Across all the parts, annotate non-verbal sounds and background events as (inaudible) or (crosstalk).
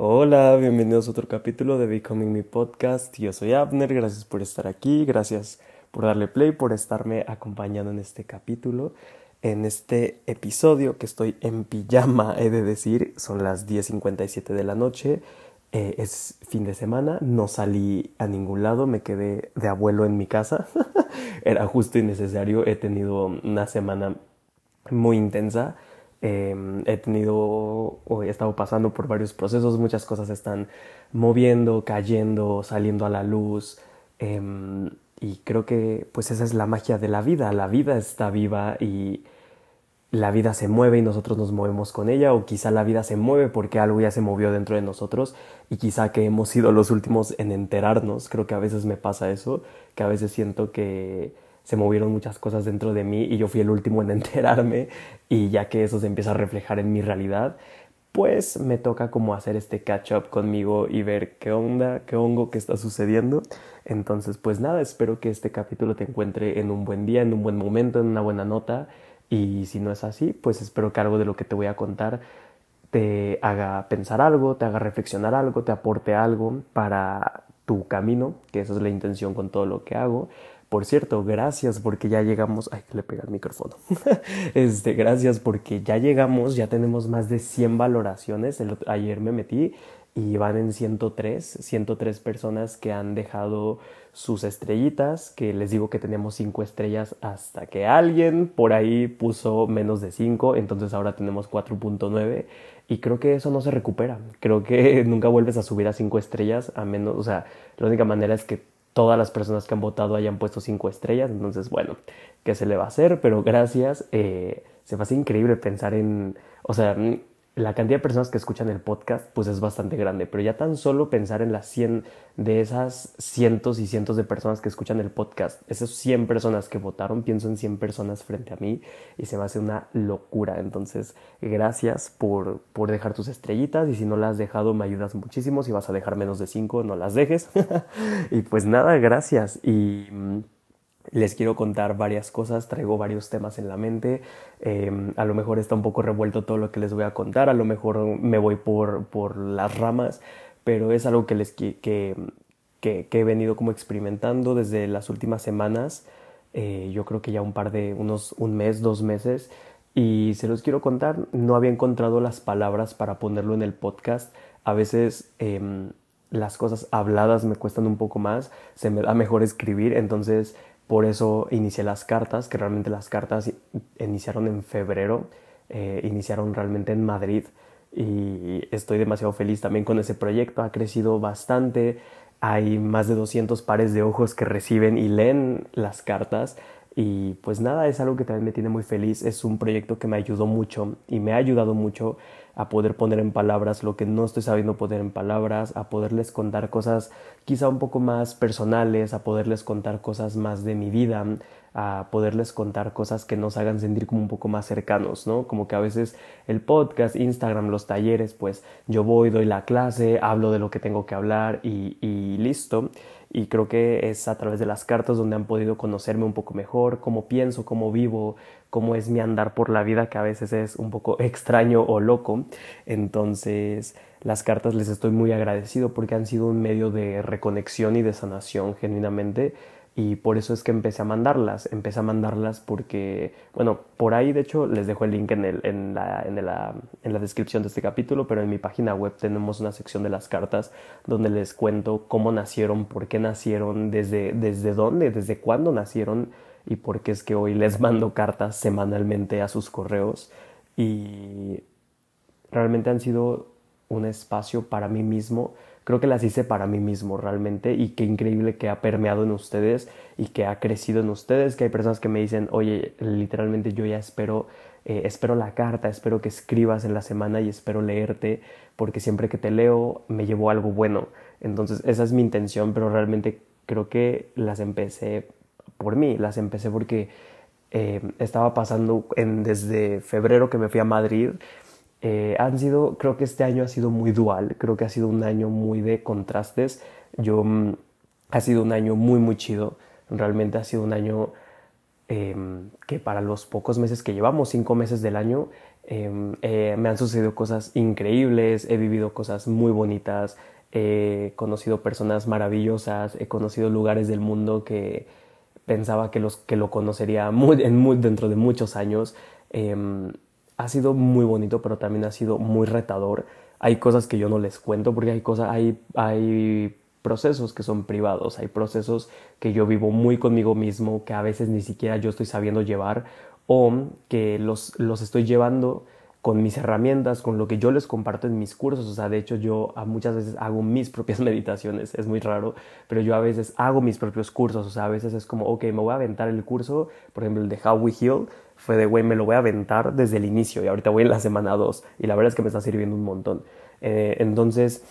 Hola, bienvenidos a otro capítulo de Becoming Me Podcast. Yo soy Abner, gracias por estar aquí, gracias por darle play, por estarme acompañando en este capítulo. En este episodio que estoy en pijama, he de decir, son las 10.57 de la noche, eh, es fin de semana, no salí a ningún lado, me quedé de abuelo en mi casa, (laughs) era justo y necesario, he tenido una semana muy intensa Em, he tenido o he estado pasando por varios procesos, muchas cosas están moviendo, cayendo, saliendo a la luz. Em, y creo que pues esa es la magia de la vida. La vida está viva y la vida se mueve y nosotros nos movemos con ella o quizá la vida se mueve porque algo ya se movió dentro de nosotros y quizá que hemos sido los últimos en enterarnos. Creo que a veces me pasa eso, que a veces siento que se movieron muchas cosas dentro de mí y yo fui el último en (laughs) enterarme y ya que eso se empieza a reflejar en mi realidad, pues me toca como hacer este catch up conmigo y ver qué onda, qué hongo, qué está sucediendo. Entonces, pues nada, espero que este capítulo te encuentre en un buen día, en un buen momento, en una buena nota. Y si no es así, pues espero que algo de lo que te voy a contar te haga pensar algo, te haga reflexionar algo, te aporte algo para tu camino, que esa es la intención con todo lo que hago. Por cierto, gracias porque ya llegamos. Ay, que le pega el micrófono. (laughs) este, gracias porque ya llegamos, ya tenemos más de 100 valoraciones. ayer me metí y van en 103, 103 personas que han dejado sus estrellitas, que les digo que tenemos 5 estrellas hasta que alguien por ahí puso menos de 5, entonces ahora tenemos 4.9 y creo que eso no se recupera. Creo que (laughs) nunca vuelves a subir a 5 estrellas a menos, o sea, la única manera es que todas las personas que han votado hayan puesto cinco estrellas. Entonces, bueno, ¿qué se le va a hacer? Pero gracias. Eh, se me hace increíble pensar en, o sea, la cantidad de personas que escuchan el podcast pues es bastante grande, pero ya tan solo pensar en las 100 de esas cientos y cientos de personas que escuchan el podcast, esas 100 personas que votaron, pienso en 100 personas frente a mí y se me hace una locura. Entonces, gracias por, por dejar tus estrellitas y si no las has dejado me ayudas muchísimo, si vas a dejar menos de 5 no las dejes. (laughs) y pues nada, gracias y mm, les quiero contar varias cosas, traigo varios temas en la mente, em, a lo mejor está un poco revuelto todo lo que les voy a contar, a lo mejor me voy por, por las ramas, pero es algo que, les, que, que, he venido como experimentando desde las últimas semanas, eh, yo creo que ya un par de, unos un mes, dos meses, y se los quiero contar, no había encontrado las palabras para ponerlo en el podcast, a veces... Em, las cosas habladas me cuestan un poco más, se me da mejor escribir, entonces por eso inicié las cartas, que realmente las cartas iniciaron en febrero, eh, iniciaron realmente en Madrid y estoy demasiado feliz también con ese proyecto. Ha crecido bastante, hay más de 200 pares de ojos que reciben y leen las cartas y pues nada, es algo que también me tiene muy feliz. Es un proyecto que me ayudó mucho y me ha ayudado mucho a poder poner en palabras lo que no estoy sabiendo poner en palabras, a poderles contar cosas quizá un poco más personales, a poderles contar cosas más de mi vida, a poderles contar cosas que nos hagan sentir como un poco más cercanos, ¿no? Como que a veces el podcast, Instagram, los talleres, pues yo voy, doy la clase, hablo de lo que tengo que hablar y, y listo y creo que es a través de las cartas donde han podido conocerme un poco mejor, cómo pienso, cómo vivo, cómo es mi andar por la vida, que a veces es un poco (laughs) extraño o loco. Entonces, las cartas les estoy muy agradecido porque han sido un medio de reconexión y de sanación genuinamente y por eso es que empecé a mandarlas. Empecé a mandarlas porque, bueno, por ahí de hecho les dejo el link en, el, en, la, en, la, en la descripción de este capítulo, pero en mi página web tenemos una sección de las cartas donde les cuento cómo nacieron, por qué nacieron, desde, desde dónde, desde cuándo nacieron y por qué es que hoy les mando cartas semanalmente a sus correos. Y realmente han sido un espacio para mí mismo creo que las hice para mí mismo realmente y qué increíble que ha permeado en ustedes y que ha crecido en ustedes, que hay personas que me dicen, oye, literalmente yo ya espero, eh, espero la carta, espero que escribas en la semana y espero leerte, porque siempre que te leo me llevo algo bueno. Entonces esa es mi intención, pero realmente creo que las empecé por mí, las empecé porque eh, estaba pasando en, desde febrero que me fui a Madrid, eh, han sido, creo que este año ha sido muy dual, creo que ha sido un año muy de contrastes. Yo, mm, ha sido un año muy, muy chido. Realmente ha sido un año em, que para los pocos meses que llevamos, cinco meses del año, Em, eh, me han sucedido cosas increíbles, he vivido cosas muy bonitas, he conocido personas maravillosas, he conocido lugares del mundo que pensaba que, los, que lo conocería muy, en muy, dentro de muchos años. Ha sido muy bonito, pero también ha sido muy retador. Hay cosas que yo no les cuento porque hay cosas, hay, hay procesos que son privados, hay procesos que yo vivo muy conmigo mismo, que a veces ni siquiera yo estoy sabiendo llevar o que los, los estoy llevando con mis herramientas, con lo que yo les comparto en mis cursos. O sea, de hecho yo muchas veces hago mis (laughs) propias meditaciones, es muy raro, pero yo a veces hago mis propios cursos. O sea, a veces es como, ok, me voy a aventar el curso, por ejemplo, el de How We Heal, fue de, güey, me lo voy a aventar desde el inicio y ahorita voy en la semana 2 y la verdad es que me está sirviendo un montón. Eh, entonces,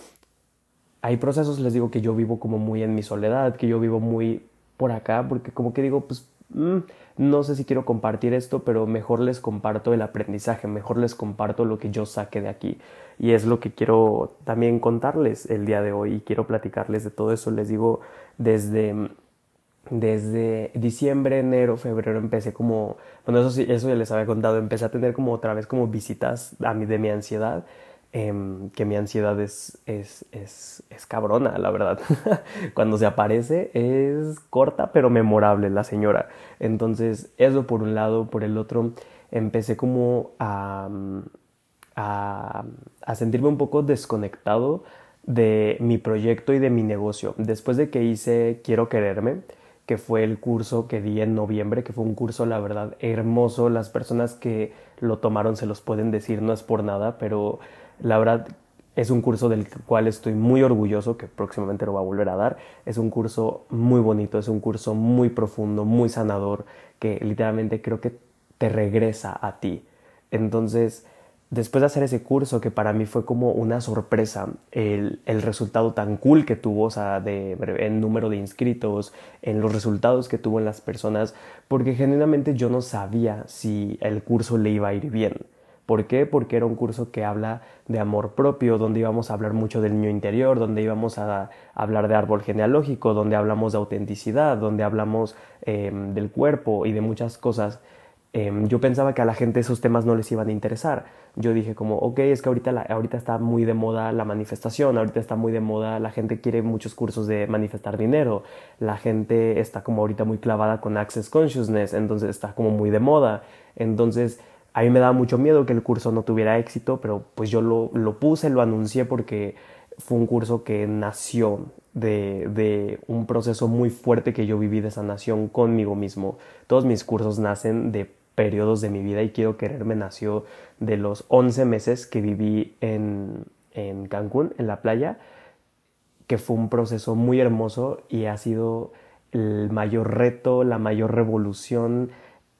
hay procesos, les digo, que yo vivo como muy en mi soledad, que yo vivo muy por acá, porque como que digo, pues Mm, no sé si quiero compartir esto, pero mejor les comparto el aprendizaje, mejor les comparto lo que yo saque de aquí. Y es lo que quiero también contarles el día de hoy y quiero platicarles de todo eso. Les digo, desde, desde diciembre, enero, febrero empecé como, bueno, eso, eso ya les había contado, empecé a tener como otra vez como visitas a mí de mi ansiedad Em, que mi ansiedad es, es, es, es cabrona, la verdad. (laughs) Cuando se aparece es corta pero memorable la señora. Entonces, eso por un lado, por el otro, empecé como a, a, a sentirme un poco desconectado de mi proyecto y de mi negocio. Después de que hice Quiero Quererme, que fue el curso que di en noviembre, que fue un curso, la verdad, hermoso. Las personas que lo tomaron se los pueden decir, no es por nada, pero la verdad es un curso del cual estoy muy orgulloso, que próximamente lo va a volver a dar. Es un curso muy bonito, es un curso muy profundo, muy sanador, que literalmente creo que te regresa a ti. Entonces, después de hacer ese curso, que para mí fue como una sorpresa, el, el resultado tan cool que tuvo, o sea, de, en número de inscritos, en los resultados que tuvo en las personas, porque genuinamente yo no sabía si el curso le iba a ir bien. ¿Por qué? Porque era un curso que habla de amor propio, donde íbamos a hablar mucho del niño interior, donde íbamos a, hablar de árbol genealógico, donde hablamos de autenticidad, donde hablamos em, del cuerpo y de muchas cosas. Em, yo pensaba que a la gente esos temas no les iban a interesar. Yo dije como, ok, es que ahorita, ahorita está muy de moda la manifestación, ahorita está muy de moda, la gente quiere muchos cursos de manifestar dinero, la gente está como ahorita muy clavada con Access Consciousness, entonces está como muy de moda. Entonces a mí me daba mucho miedo que el curso no tuviera éxito, pero pues yo lo, lo puse, lo anuncié porque fue un curso que nació de, de, un proceso muy fuerte que yo viví de sanación conmigo mismo. Todos mis cursos nacen de periodos de mi vida y quiero quererme nació de los 11 meses que viví en, en Cancún, en la playa, que fue un proceso muy hermoso y ha sido el mayor reto, la mayor revolución,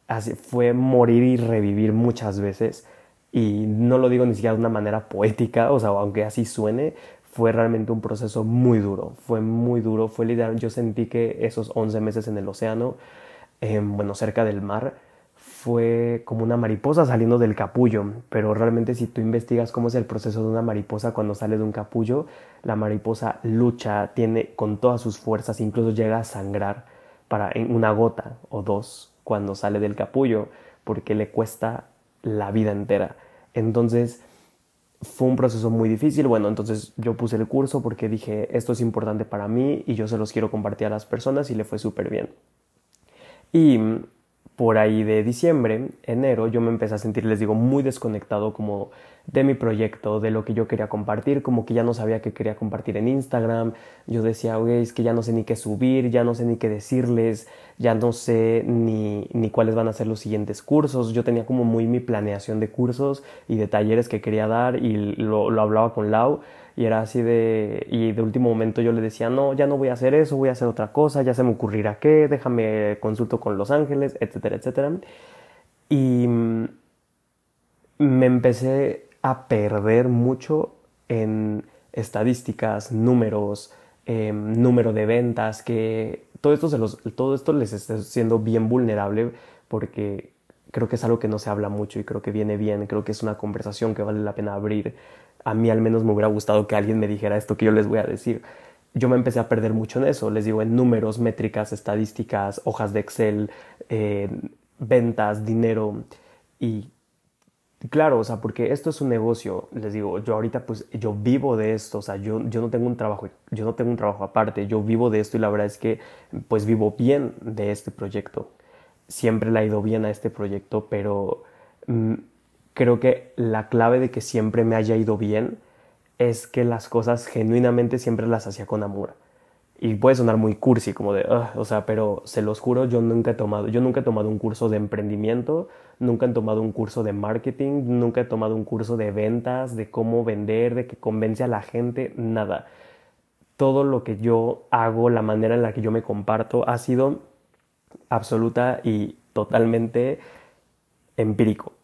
así, fue morir y revivir muchas veces. Y no lo digo ni siquiera de una manera poética, o sea, aunque así suene, fue realmente un proceso muy duro. Fue muy duro, fue literal. Yo sentí que esos 11 meses en el océano, bueno, cerca del mar, fue como una mariposa saliendo del capullo, pero realmente si tú investigas cómo es el proceso de una mariposa cuando sale de un capullo, la mariposa lucha, tiene con todas sus fuerzas, incluso llega a sangrar para en una gota o dos cuando sale del capullo, porque le cuesta la vida entera. Entonces, fue un proceso muy difícil. Bueno, entonces yo puse el curso porque dije, esto es importante para mí y yo se los quiero compartir a las personas y le fue súper bien. Y por ahí de diciembre, enero, yo me empecé a sentir, les digo, muy desconectado como de mi proyecto, de lo que yo quería compartir, como que ya no sabía qué quería compartir en Instagram, yo decía, oye, es que ya no sé ni qué subir, ya no sé ni qué decirles, ya no sé ni, ni cuáles van a ser los siguientes cursos, yo tenía como muy mi planeación de cursos y de talleres que quería dar y lo, lo hablaba con Lau y era así de, y de último momento yo le decía, no, ya no voy a hacer eso, voy a hacer otra cosa, ya se me ocurrirá qué, déjame consulto con Los Ángeles, etcétera, etcétera. Y mm, me empecé a perder mucho en estadísticas, números, em, número de ventas, que todo esto, se los, todo esto les está siendo bien vulnerable porque creo que es algo que no se habla mucho y creo que viene bien, creo que es una conversación que vale la pena abrir a mí al menos me hubiera gustado que alguien me dijera esto que yo les voy a decir. Yo me empecé a perder mucho en eso, les digo, en números, métricas, estadísticas, hojas de Excel, eh, ventas, dinero. Y Claro, o sea, porque esto es un negocio, les digo, yo ahorita pues yo vivo de esto, o sea, yo, yo no tengo un trabajo, yo no tengo un trabajo aparte, yo vivo de esto y la verdad es que pues vivo bien de este proyecto. Siempre le ha ido bien a este proyecto, pero mm, creo que la clave de que siempre me haya ido bien es que las cosas genuinamente siempre las hacía con amor y puede sonar muy cursi, como de, o sea, pero se los juro, yo nunca he tomado, yo nunca he tomado un curso de emprendimiento, nunca he tomado un curso de marketing, nunca he tomado un curso de ventas, de cómo vender, de que convence a la gente, nada. Todo lo que yo hago, la manera en la que yo me comparto, ha sido absoluta y totalmente empírico.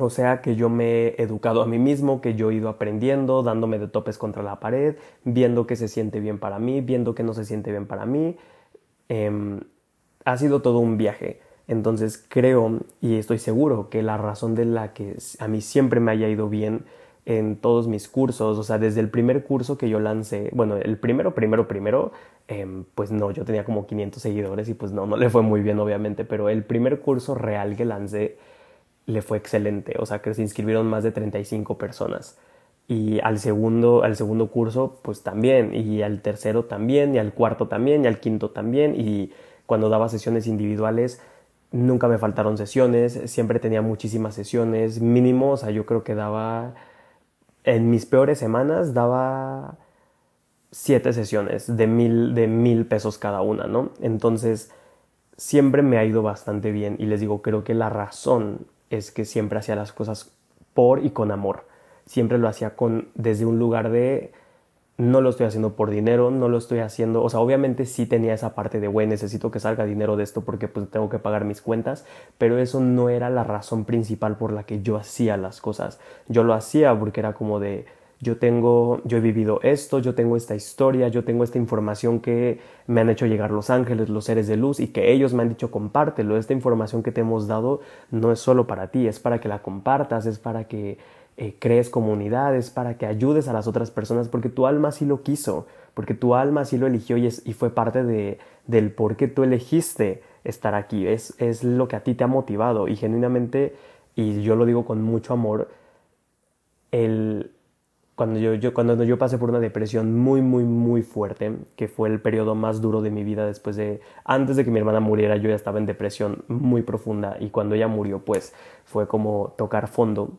O sea que yo me he educado a mí mismo, que yo he ido aprendiendo, dándome de topes contra la pared, viendo que se siente bien para mí, viendo que no se siente bien para mí. Em, ha sido todo un viaje. Entonces creo y estoy seguro que la razón de la que a mí siempre me haya ido bien en todos mis cursos, o sea, desde el primer curso que yo lancé, bueno, el primero, primero, primero, em, pues no, yo tenía como 500 seguidores y pues no, no le fue muy bien obviamente, pero el primer curso real que lancé le fue excelente, o sea que se inscribieron más de 35 personas. Y al segundo, al segundo curso, pues también, y al tercero también, y al cuarto también, y al quinto también, y cuando daba sesiones individuales, nunca me faltaron sesiones, siempre tenía muchísimas sesiones, mínimo, o sea, yo creo que daba, en mis peores semanas, daba siete sesiones de mil, de mil pesos cada una, ¿no? Entonces, siempre me ha ido bastante bien, y les digo, creo que la razón es que siempre hacía las cosas por y con amor. Siempre lo hacía con desde un lugar de no lo estoy haciendo por dinero, no lo estoy haciendo, o sea, obviamente sí tenía esa parte de, güey, necesito que salga dinero de esto porque pues tengo que pagar mis cuentas, pero eso no era la razón principal por la que yo hacía las cosas. Yo lo hacía porque era como de, yo tengo, yo he vivido esto, yo tengo esta historia, yo tengo esta información que me han hecho llegar los ángeles, los seres de luz y que ellos me han dicho compártelo, esta información que te hemos dado no es solo para ti, es para que la compartas, es para que eh, crees comunidades, para que ayudes a las otras personas, porque tu alma sí lo quiso, porque tu alma sí lo eligió y, y fue parte de, del por qué tú elegiste estar aquí, es, es lo que a ti te ha motivado y genuinamente, y yo lo digo con mucho amor, el cuando yo, yo, cuando yo pasé por una depresión muy, muy, muy fuerte, que fue el periodo más duro de mi vida después de, antes de que mi hermana muriera, yo ya estaba en depresión muy profunda y cuando ella murió, pues fue como tocar fondo.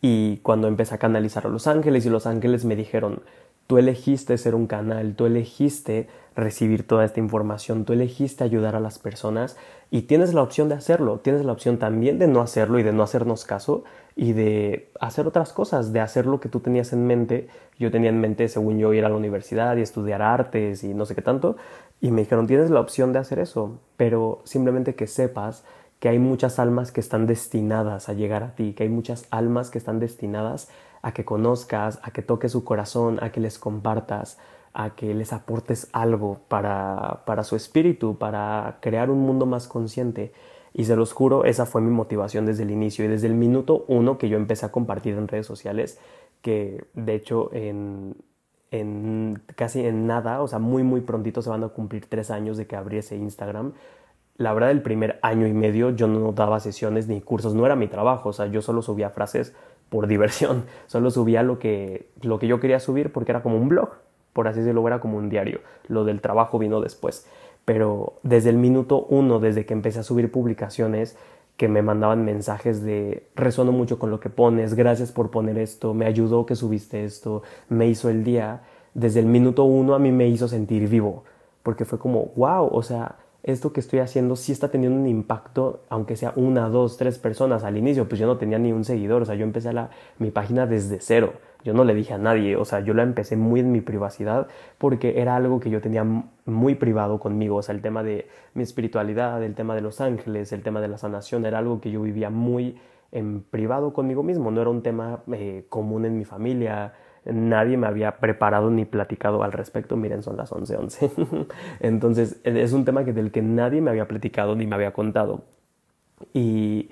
Y cuando empecé a canalizar a los ángeles y los ángeles me dijeron, Tú elegiste ser un canal, tú elegiste recibir toda esta información, tú elegiste ayudar a las personas y tienes la opción de hacerlo, tienes la opción también de no hacerlo y de no hacernos caso y de hacer otras cosas, de hacer lo que tú tenías en mente. Yo tenía en mente, según yo, ir a la universidad y estudiar artes y no sé qué tanto, y me dijeron, tienes la opción de hacer eso, pero simplemente que sepas que hay muchas almas que están destinadas a llegar a ti, que hay muchas almas que están destinadas a que conozcas, a que toques su corazón, a que les compartas, a que les aportes algo para, para su espíritu, para crear un mundo más consciente. Y se los juro, esa fue mi motivación desde el inicio y desde el minuto uno que yo empecé a compartir en redes sociales, que de hecho en, en casi en nada, o sea, muy muy prontito se van a cumplir tres años de que abrí ese Instagram. La verdad, el primer año y medio yo no daba sesiones ni cursos, no era mi trabajo, o sea, yo solo subía frases por diversión. (laughs) Solo subía lo que, lo que yo quería subir porque era como un blog, por así decirlo, era como un diario. Lo del trabajo vino después. Pero desde el minuto uno, desde que empecé a subir publicaciones, que me mandaban mensajes de resono mucho con lo que pones, gracias por poner esto, me ayudó que subiste esto, me hizo el día. Desde el minuto uno a mí me hizo sentir vivo, porque fue como, wow, o sea, esto que estoy haciendo sí está teniendo un impacto, aunque sea una, dos, tres personas. Al inicio, pues yo no tenía ni un seguidor, o sea, yo empecé la, mi página desde cero. Yo no le dije a nadie, o sea, yo la empecé muy en mi privacidad porque era algo que yo tenía muy privado conmigo, o sea, el tema de mi espiritualidad, el tema de los ángeles, el tema de la sanación, era algo que yo vivía muy en privado conmigo mismo, no era un tema eh, común en mi familia, nadie me había preparado ni platicado al respecto. Miren, son las 11:11. 11. (laughs) Entonces, es un tema que, del que nadie me había platicado ni me había contado. Y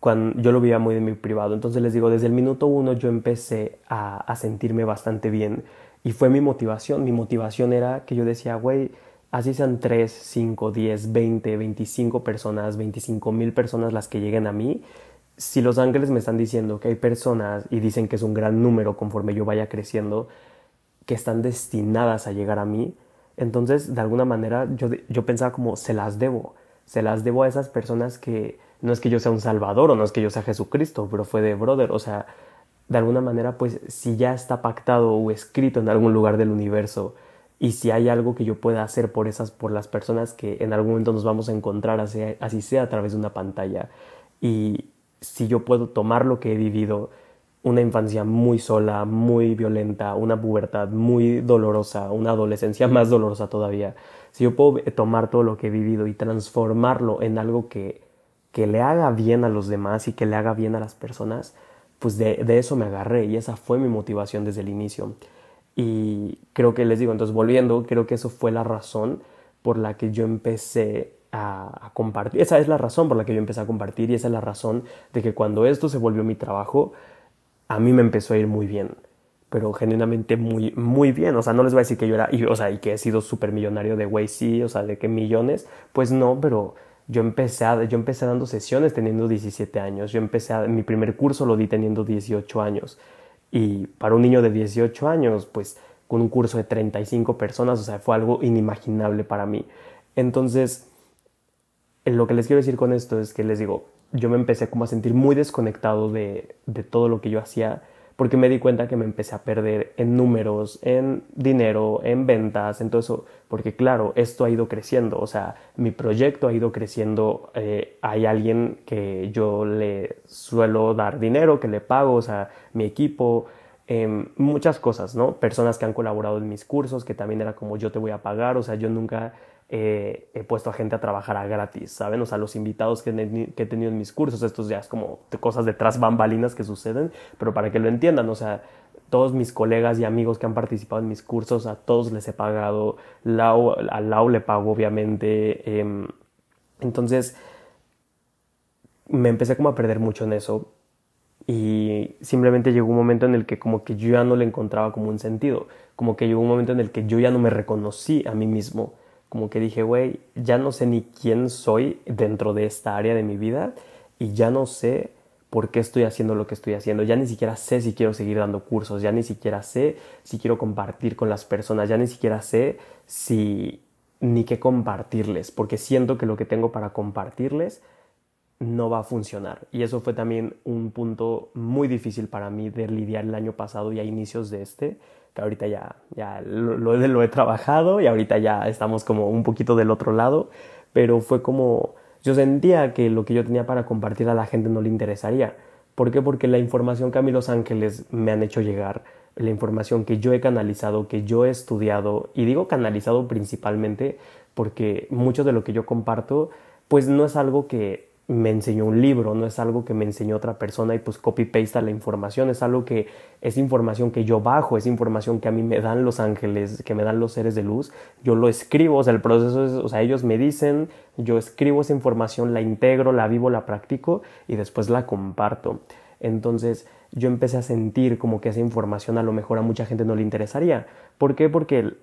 cuando yo lo veía muy de mi privado. Entonces les digo, desde el minuto uno yo empecé a, a sentirme bastante bien. Y fue mi motivación. Mi motivación era que yo decía, güey, así sean 3, 5, 10, 20, 25 personas, 25 mil personas las que lleguen a mí, si los ángeles me están diciendo que hay personas y dicen que es un gran número conforme yo vaya creciendo, que están destinadas a llegar a mí, entonces de alguna manera yo, yo pensaba como se las debo, se las debo a esas personas que no es que yo sea un salvador o no es que yo sea Jesucristo, pero fue de brother, o sea, de alguna manera pues si ya está pactado o escrito en algún lugar del universo y si hay algo que yo pueda hacer por esas por las personas que en algún momento nos vamos a encontrar así, así sea a través de una pantalla y si yo puedo tomar lo que he vivido una infancia muy sola, muy violenta, una pubertad muy dolorosa, una adolescencia más dolorosa todavía, si yo puedo tomar todo lo que he vivido y transformarlo en algo que, que le haga bien a los demás y que le haga bien a las personas, pues de, de eso me agarré y esa fue mi motivación desde el inicio. Y creo que les digo, entonces volviendo, creo que eso fue la razón por la que yo empecé a, compartir. Esa es la razón por la que yo empecé a compartir y esa es la razón de que cuando esto se volvió mi trabajo, a mí me empezó a ir muy bien, pero genuinamente muy, muy bien. O sea, no les voy a decir que yo era, y, o sea, y que he sido súper millonario de güey, sí, o sea, de que millones, pues no, pero yo empecé, a, yo empecé dando sesiones teniendo 17 años, yo empecé, a, mi primer curso lo di teniendo 18 años, y para un niño de 18 años, pues con un curso de 35 personas, o sea, fue algo inimaginable para mí. Entonces, lo que les quiero decir con esto es que les digo, yo me empecé como a sentir muy desconectado de, de todo lo que yo hacía porque me di cuenta que me empecé a perder en números, en dinero, en ventas, en todo eso, porque claro, esto ha ido creciendo, o sea, mi proyecto ha ido creciendo, eh, hay alguien que yo le suelo dar dinero, que le pago, o sea, mi equipo, eh, muchas cosas, ¿no? Personas que han colaborado en mis cursos, que también era como yo te voy a pagar, o sea, yo nunca eh, he puesto a gente a trabajar a gratis, ¿saben? O sea, los invitados que, he tenido en mis cursos, estos ya es como cosas detrás bambalinas que suceden, pero para que lo entiendan, o sea, todos mis colegas y amigos que han participado en mis cursos, a todos les he pagado, Lau, a Lau le pago obviamente, em, entonces me empecé como a perder mucho en eso y simplemente llegó un momento en el que como que yo ya no le encontraba como un sentido, como que llegó un momento en el que yo ya no me reconocí a mí mismo como que dije, güey, ya no sé ni quién soy dentro de esta área de mi vida y ya no sé por qué estoy haciendo lo que estoy haciendo. Ya ni siquiera sé si quiero seguir dando cursos, ya ni siquiera sé si quiero compartir con las personas, ya ni siquiera sé si ni qué compartirles, porque siento que lo que tengo para compartirles no va a funcionar. Y eso fue también un punto muy difícil para mí de lidiar el año pasado y a inicios de este, que ahorita ya, ya lo, lo, he trabajado y ahorita ya estamos como un poquito del otro lado, pero fue como yo sentía que lo que yo tenía para compartir a la gente no le interesaría. ¿Por qué? Porque la información que a mí los ángeles me han hecho llegar, la información que yo he canalizado, que yo he estudiado, y digo canalizado principalmente porque mucho de lo que yo comparto, pues no es algo que me enseñó un libro, no es algo que me enseñó otra persona y pues copy-paste la información, es algo que es información que yo bajo, es información que a mí me dan los ángeles, que me dan los seres de luz, yo lo escribo, o sea, el proceso es, o sea, ellos me dicen, yo escribo esa información, la integro, la vivo, la practico y después la comparto. Entonces yo empecé a sentir como que esa información a lo mejor a mucha gente no le interesaría. ¿Por qué? Porque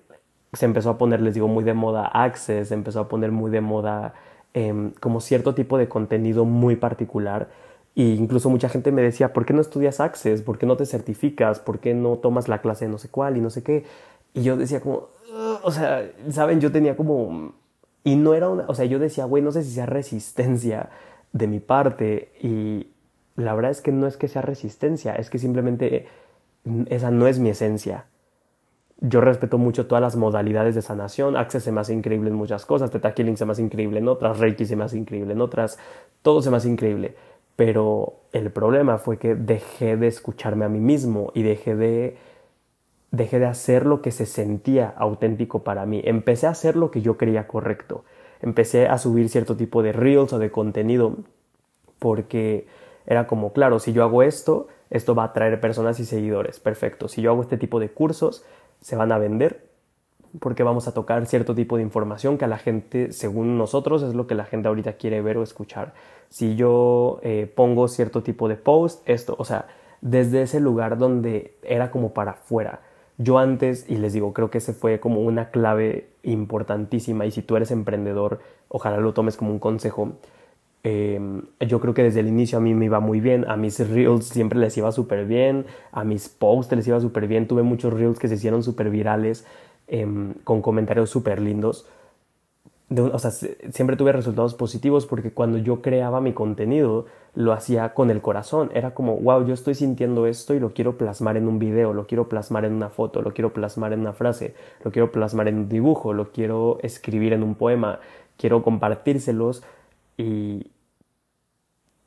se empezó a poner, les digo, muy de moda Access, se empezó a poner muy de moda Em, como cierto tipo de contenido muy particular. E incluso mucha gente me decía, ¿por qué no estudias Access? ¿Por qué no te certificas? ¿Por qué no tomas la clase de no sé cuál y no sé qué? Y yo decía como, o sea, ¿saben? Yo tenía como... Y no era una... O sea, yo decía, güey, no sé si sea resistencia de mi parte. Y la verdad es que no es que sea resistencia, es que simplemente esa no es mi esencia yo respeto mucho todas las modalidades de sanación. Access se me increíble en muchas cosas. Teta Healing se me increíble en otras. Reiki se me increíble en otras. Todo se me hace increíble. Pero el problema fue que dejé de escucharme a mí mismo y dejé de, dejé de hacer lo que se sentía auténtico para mí. Empecé a hacer lo que yo creía correcto. Empecé a subir cierto tipo de reels o de contenido porque era como, claro, si yo hago esto, esto va a atraer personas y seguidores. Perfecto. Si yo hago este tipo de cursos, se van a vender porque vamos a tocar cierto tipo de información que a la gente, según nosotros, es lo que la gente ahorita quiere ver o escuchar. Si yo eh, pongo cierto tipo de post, esto, o sea, desde ese lugar donde era como para afuera. Yo antes, y les digo, creo que ese fue como una clave importantísima y si tú eres emprendedor, ojalá lo tomes como un consejo. Em, yo creo que desde el inicio a mí me iba muy bien, a mis reels siempre les iba súper bien, a mis posts les iba súper bien, tuve muchos reels que se hicieron súper virales em, con comentarios súper lindos. o sea, siempre tuve resultados positivos porque cuando yo creaba mi contenido lo hacía con el corazón. Era como, wow, yo estoy sintiendo esto y lo quiero plasmar en un video, lo quiero plasmar en una foto, lo quiero plasmar en una frase, lo quiero plasmar en un dibujo, lo quiero escribir en un poema, quiero compartírselos y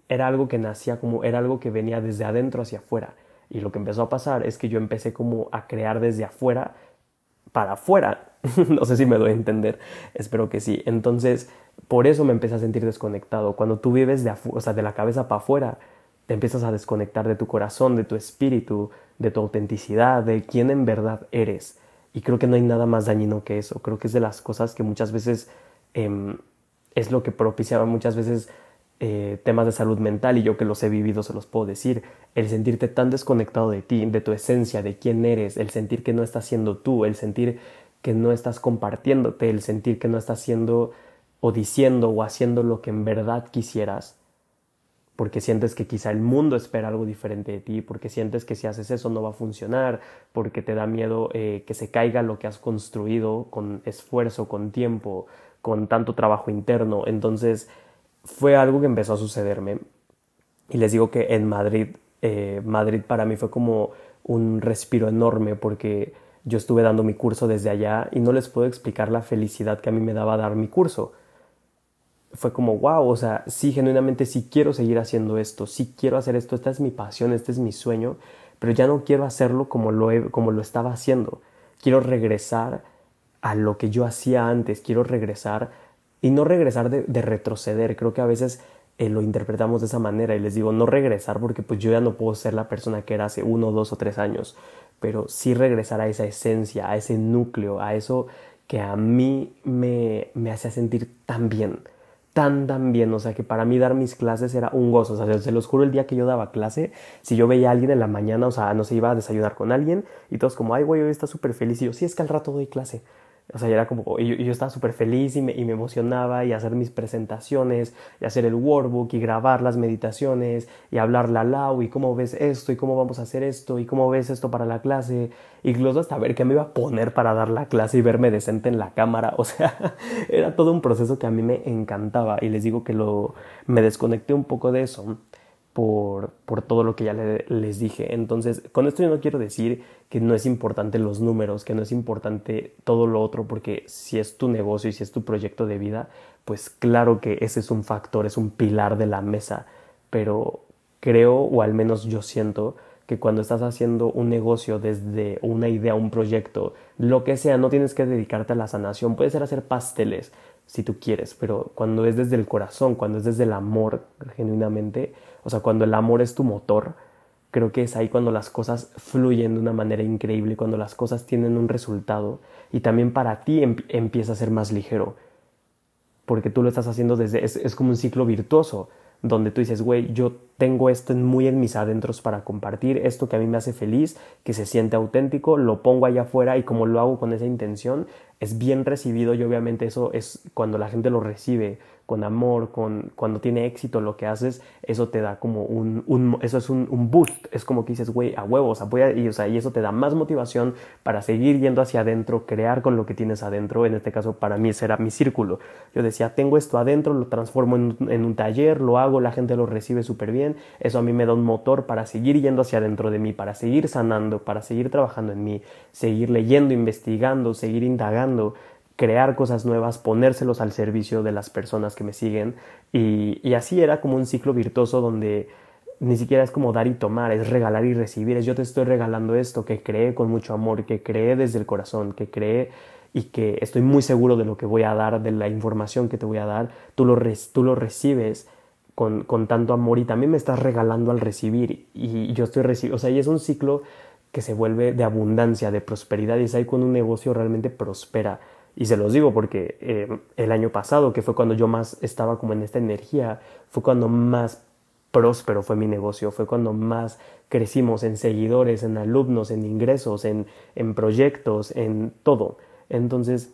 era algo que nacía como, era algo que venía desde adentro hacia afuera. Y lo que empezó a pasar es que yo empecé como a crear desde afuera para afuera. (laughs) no sé si me doy a entender, espero que sí. Entonces, por eso me empecé a sentir desconectado. Cuando tú vives de, o sea, de la cabeza para afuera, te empiezas a desconectar de tu corazón, de tu espíritu, de tu autenticidad, de quién en verdad eres. Y creo que no hay nada más dañino que eso. Creo que es de las cosas que muchas veces em, es lo que propiciaba muchas veces eh, temas de salud mental y yo que los he vivido se los puedo decir, el sentirte tan desconectado de ti, de tu esencia, de quién eres, el sentir que no estás siendo tú, el sentir que no estás compartiéndote, el sentir que no estás siendo o diciendo o haciendo lo que en verdad quisieras, porque sientes que quizá el mundo espera algo diferente de ti, porque sientes que si haces eso no va a funcionar, porque te da miedo eh, que se caiga lo que has construido con esfuerzo, con tiempo, con tanto trabajo interno. Entonces fue algo que empezó a sucederme. Y les digo que en Madrid, eh, Madrid para mí fue como un respiro enorme porque yo estuve dando mi curso desde allá y no les puedo explicar la felicidad que a mí me daba dar mi curso. Fue como, wow, o sea, sí, genuinamente sí quiero seguir haciendo esto, sí quiero hacer esto, esta es mi pasión, este es mi sueño, pero ya no quiero hacerlo como lo, como lo estaba haciendo. Quiero regresar a lo que yo hacía antes, quiero regresar y no regresar de, retroceder. Creo que a veces eh, lo interpretamos de esa manera y les digo no regresar porque pues yo ya no puedo ser la persona que era hace uno, dos o tres años, pero sí regresar a esa esencia, a ese núcleo, a eso que a mí me, me hacía sentir tan bien, tan, tan bien. O sea, que para mí dar mis clases era un gozo. O sea, se los juro, el día que yo daba clase, si yo veía a alguien en la mañana, o sea, no se iba a desayunar con alguien y todos como, ay, güey, hoy está súper feliz. Y yo, sí, es que al rato doy clase. O sea, era como, yo, estaba súper feliz y me, emocionaba y hacer mis presentaciones y hacer el workbook y grabar las meditaciones y hablarle al Lau y cómo ves esto y cómo vamos a hacer esto y cómo ves esto para la clase. Incluso hasta ver qué me iba a poner para dar la clase y verme decente en la cámara. (laughs) O sea, era todo un proceso que a mí me encantaba y les digo que lo, me desconecté un poco de eso por, por todo lo que ya les dije. Entonces, con esto yo no quiero decir que no es importante los números, que no es importante todo lo otro, porque si es tu negocio y si es tu proyecto de vida, pues claro que ese es un factor, es un pilar de la mesa, pero creo, o al menos yo siento, que cuando estás haciendo un negocio desde una idea, un proyecto, lo que sea, no tienes que dedicarte a la sanación, puede ser hacer pasteles si tú quieres, pero cuando es desde el corazón, cuando es desde el amor genuinamente, o sea, cuando el amor es tu motor, creo que es ahí cuando las cosas fluyen de una manera increíble, cuando las cosas tienen un resultado y también para ti empieza a ser más ligero, porque tú lo estás haciendo desde, es, es como un ciclo virtuoso, donde tú dices, güey, yo tengo esto muy en mis adentros para compartir, esto que a mí me hace feliz, que se siente auténtico, lo pongo allá afuera y como lo hago con esa intención, es bien recibido y obviamente eso es cuando la gente lo recibe con amor, con, cuando tiene éxito lo que haces, eso te da como un, un eso es un, un, boost, es como que dices, güey, a huevos, apoya, y, o sea, y eso te da más motivación para seguir yendo hacia adentro, crear con lo que tienes adentro, en este caso para mí ese era mi círculo, yo decía, tengo esto adentro, lo transformo en, en un taller, lo hago, la gente lo recibe súper bien, eso a mí me da un motor para seguir yendo hacia adentro de mí, para seguir sanando, para seguir trabajando en mí, seguir leyendo, investigando, seguir indagando, crear cosas nuevas, ponérselos al servicio de las personas que me siguen. Y, así era como un ciclo virtuoso donde ni siquiera es como dar y tomar, es regalar y recibir, es yo te estoy regalando esto que creé con mucho amor, que creé desde el corazón, que creé y que estoy muy seguro de lo que voy a dar, de la información que te voy a dar, tú lo, tú lo recibes con, con, tanto amor y también me estás regalando al recibir y yo estoy recibiendo, o sea, y es un ciclo que se vuelve de abundancia, de prosperidad y es ahí cuando un negocio realmente prospera y se los digo porque eh, el año pasado, que fue cuando yo más estaba como en esta energía, fue cuando más próspero fue mi negocio, fue cuando más crecimos en seguidores, en alumnos, en ingresos, en, en proyectos, en todo. Entonces,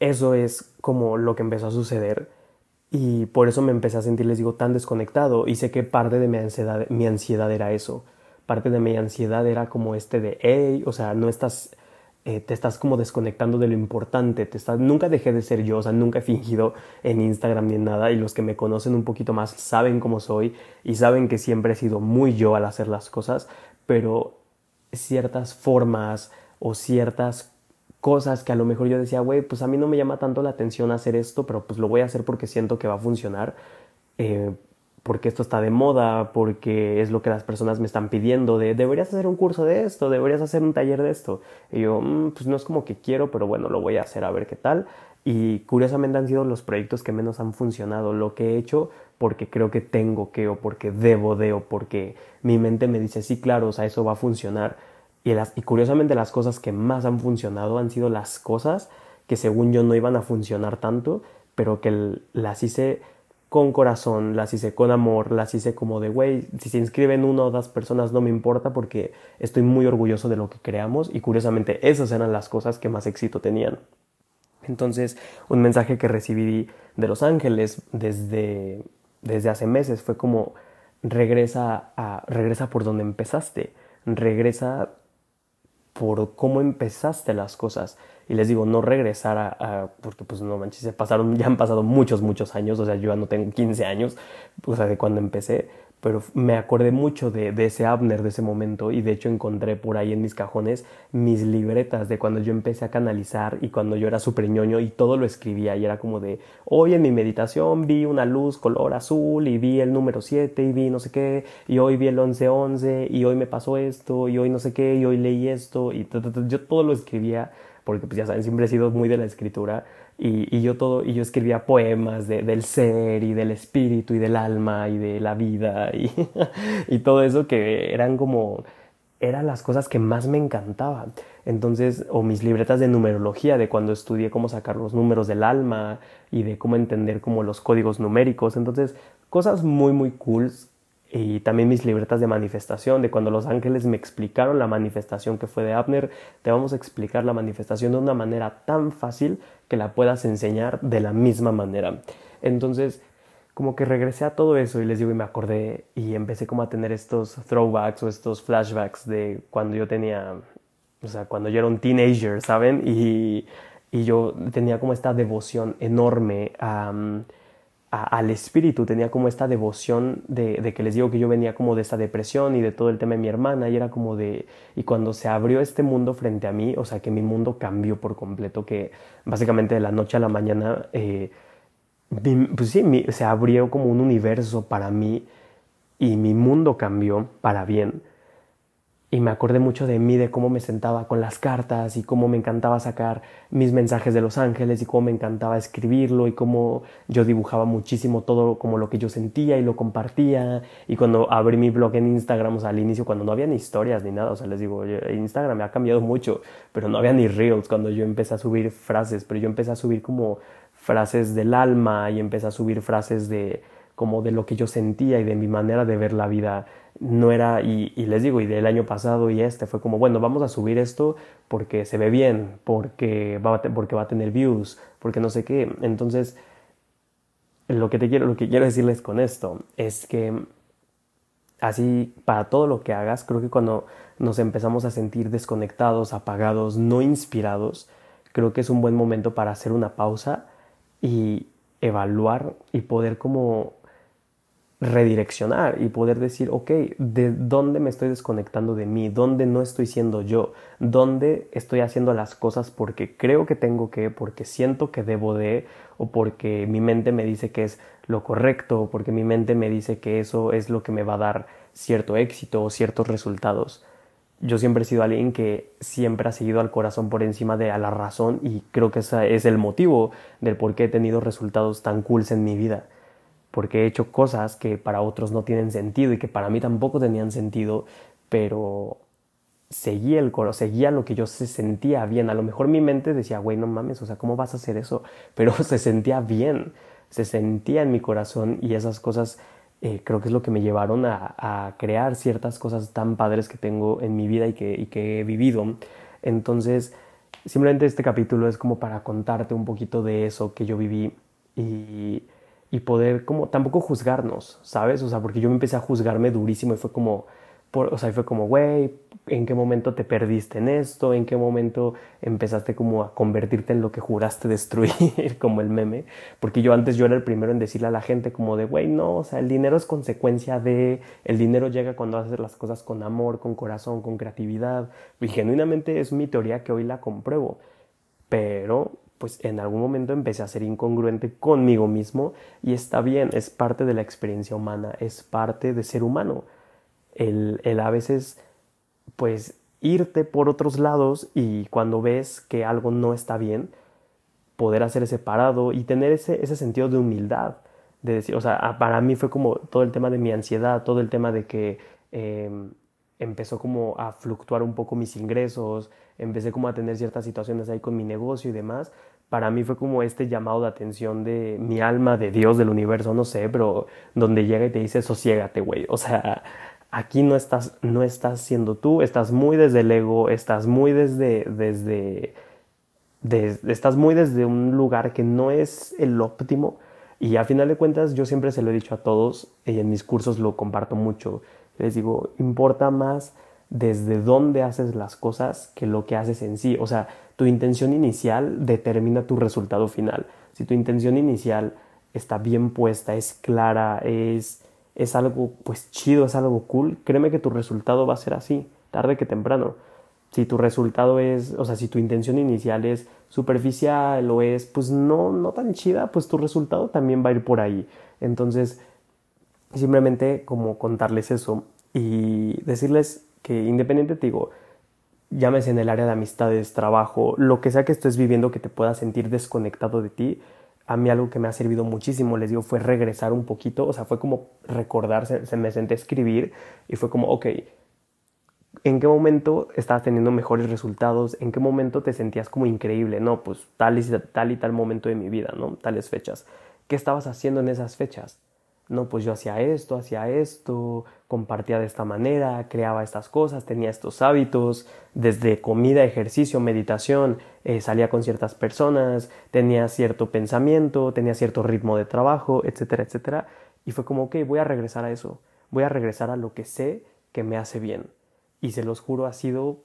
eso es como lo que empezó a suceder Y por eso me empecé a sentir, les digo, tan desconectado. Y sé que parte de mi ansiedad, mi ansiedad era eso. Parte de mi ansiedad era como este de, hey, o sea, no estás, eh, te estás como desconectando de lo importante. Te estás, nunca dejé de ser yo, o sea, nunca he fingido en Instagram ni en nada. Y los que me conocen un poquito más saben cómo soy y saben que siempre he sido muy yo al hacer las cosas. Pero ciertas formas o ciertas cosas que a lo mejor yo decía, güey, pues a mí no me llama tanto la atención hacer esto, pero pues lo voy a hacer porque siento que va a funcionar, eh, porque esto está de moda, porque es lo que las personas me están pidiendo, de deberías hacer un curso de esto, deberías hacer un taller de esto. Y yo, mm, pues no es como que quiero, pero bueno, lo voy a hacer a ver qué tal. Y curiosamente han sido los proyectos que menos han funcionado, lo que he hecho porque creo que tengo que o porque debo de o porque mi mente me dice, sí, claro, o sea, eso va a funcionar y, curiosamente las cosas que más han funcionado han sido las cosas que según yo no iban a funcionar tanto, pero que las hice con corazón, las hice con amor, las hice como de, güey, si se inscriben una o dos personas no me importa porque estoy muy orgulloso de lo que creamos y curiosamente esas eran las cosas que más éxito tenían. Entonces, un mensaje que recibí de Los Ángeles desde, desde hace meses fue como, regresa, regresa por donde empezaste, regresa por cómo empezaste las cosas. Y les digo, no regresar a, porque pues no manches, se pasaron, ya han pasado muchos, muchos años, o sea, yo ya no tengo 15 años, o sea, de cuando empecé, pero me acordé mucho de, de, ese Abner de ese momento y de hecho encontré por ahí en mis cajones mis libretas de cuando yo empecé a canalizar y cuando yo era súper ñoño y todo lo escribía y era como de hoy en mi meditación vi una luz color azul y vi el número 7 y vi no sé qué y hoy vi el 1111 y hoy me pasó esto y hoy no sé qué y hoy leí esto y yo todo lo escribía porque pues ya saben siempre he sido muy de la escritura y, yo todo, y yo escribía poemas del ser y del espíritu y del alma y de la vida y, (laughs) y todo eso que eran como, eran las cosas que más me encantaban. Entonces, o mis libretas de numerología, de cuando estudié cómo sacar los números del alma y de cómo entender como los códigos numéricos. Entonces, cosas muy, muy cool y también mis libretas de manifestación, de cuando los ángeles me explicaron la manifestación que fue de Abner, te vamos a explicar la manifestación de una manera tan fácil que la puedas enseñar de la misma manera. Entonces, como que regresé a todo eso y les digo y me acordé y empecé como a tener estos throwbacks o estos flashbacks de cuando yo tenía, o sea, cuando yo era un teenager, ¿saben? Y, y yo tenía como esta devoción enorme a al espíritu, tenía como esta devoción de, de, que les digo que yo venía como de esta depresión y de todo el tema de mi hermana y era como de, y cuando se abrió este mundo frente a mí, o sea que mi mundo cambió por completo, que básicamente de la noche a la mañana, eh, pues sí, se abrió como un universo para mí y mi mundo cambió para bien y me acordé mucho de mí, de cómo me sentaba con las cartas y cómo me encantaba sacar mis mensajes de los ángeles y cómo me encantaba escribirlo y cómo yo dibujaba muchísimo todo como lo que yo sentía y lo compartía. Y cuando abrí mi blog en Instagram, o sea, al inicio cuando no había ni historias ni nada, o sea, les digo, Instagram me ha cambiado mucho, pero no había ni reels cuando yo empecé a subir frases, pero yo empecé a subir como frases del alma y empecé a subir frases de como de lo que yo sentía y de mi manera de ver la vida no era, y, les digo, y del año pasado y este fue como, bueno, vamos a subir esto porque se ve bien, porque va a, porque va a tener views, porque no sé qué. Entonces, lo que, te quiero, lo que quiero decirles con esto es que así, para todo lo que hagas, creo que cuando nos empezamos a sentir desconectados, apagados, no inspirados, creo que es un buen momento para hacer una pausa y evaluar y poder como redireccionar y poder decir, ok, ¿de dónde me estoy desconectando de mí? ¿Dónde no estoy siendo yo? ¿Dónde estoy haciendo las cosas porque creo que tengo que, porque siento que debo de, o porque mi mente me dice que es lo correcto, o porque mi mente me dice que eso es lo que me va a dar cierto éxito o ciertos resultados? Yo siempre he sido alguien que siempre ha seguido al corazón por encima de a la razón y creo que ese es el motivo del por qué he tenido resultados tan cools en mi vida porque he hecho cosas que para otros no tienen sentido y que para mí tampoco tenían sentido, pero seguía el coro, seguía lo que yo se sentía bien. A lo mejor mi mente decía, güey, no mames, o sea, ¿cómo vas a hacer eso? (laughs) Pero se sentía bien, se sentía en mi corazón y esas cosas eh, creo que es lo que me llevaron a, crear ciertas cosas tan padres que tengo en mi vida y que, y que he vivido. Entonces, simplemente este capítulo es como para contarte un poquito de eso que yo viví y y poder como tampoco juzgarnos, ¿sabes? O sea, porque yo me empecé a juzgarme durísimo y fue como, por, o sea, fue como, güey, ¿en qué momento te perdiste en esto? ¿En qué momento empezaste como a convertirte en lo que juraste destruir, (laughs) como el meme? Porque yo antes yo era el primero en decirle a la gente como de, güey, no, o sea, el dinero es consecuencia de, el dinero llega cuando haces las cosas con amor, con corazón, con creatividad. Y genuinamente es mi teoría que hoy la compruebo. Pero pues en algún momento empecé a ser incongruente conmigo mismo y está bien, es parte de la experiencia humana, es parte de ser humano. El, el a veces, pues, irte por otros lados y cuando ves que algo no está bien, poder hacer ese parado y tener ese, ese sentido de humildad. De decir, o sea, para mí fue como todo el tema de mi ansiedad, todo el tema de que em, empezó como a fluctuar un poco mis ingresos, empecé como a tener ciertas situaciones ahí con mi negocio y demás, para mí fue como este llamado de atención de mi alma, de Dios, del universo, no sé, pero donde llega y te dice, sosiégate, güey. O sea, aquí no estás, no estás siendo tú, estás muy desde el ego, estás muy desde, desde, estás muy desde un lugar que no es el óptimo. Y a final de cuentas, yo siempre se lo he dicho a todos, y en mis cursos lo comparto mucho. Les digo, importa más desde dónde haces las cosas que lo que haces en sí. O sea, tu intención inicial determina tu resultado final. Si tu intención inicial está bien puesta, es clara, es, es algo pues chido, es algo cool, créeme que tu resultado va a ser así, tarde que temprano. Si tu resultado es, o sea, si tu intención inicial es superficial o es pues no, no tan chida, pues tu resultado también va a ir por ahí. Entonces, simplemente como contarles eso y decirles que independiente te digo, llámese en el área de amistades, trabajo, lo que sea que estés viviendo que te pueda sentir desconectado de ti, a mí algo que me ha servido muchísimo, les digo, fue regresar un poquito, o sea, fue como recordarse, se me senté a escribir y fue como, ok, ¿en qué momento estabas teniendo mejores resultados? ¿En qué momento te sentías como increíble? No, pues tal y tal, y tal momento de mi vida, ¿no? Tales fechas. ¿Qué estabas haciendo en esas fechas? No, pues yo hacía esto, hacía esto, compartía de esta manera, creaba estas cosas, tenía estos hábitos, desde comida, ejercicio, meditación, eh, salía con ciertas personas, tenía cierto pensamiento, tenía cierto ritmo de trabajo, etcétera, etcétera. Y fue como, ok, voy a regresar a eso, voy a regresar a lo que sé que me hace bien. Y se los juro, ha sido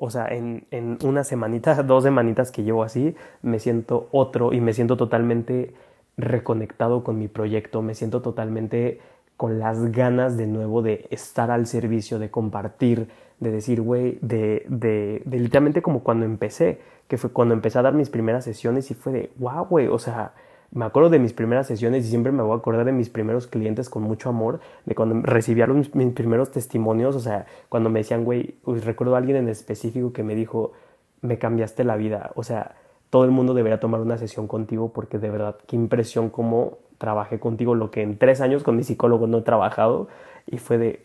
o sea, en, en una semanita, (laughs) dos semanitas que llevo así, me siento otro y me siento totalmente reconectado con mi proyecto, me siento totalmente con las ganas de nuevo de estar al servicio, de compartir, de decir, güey, de, de, de, literalmente como cuando empecé, que fue cuando empecé a dar mis primeras sesiones y fue de, wow, güey, o sea, me acuerdo de mis primeras sesiones y siempre me voy a acordar de mis primeros clientes con mucho amor, de cuando recibía mis, primeros testimonios, o sea, cuando me decían, güey, recuerdo a alguien en específico que me dijo, me cambiaste la vida, o sea, todo el mundo debería tomar una sesión contigo porque de verdad, qué impresión cómo trabajé contigo, lo que en tres años con mi psicólogo no he trabajado y fue de,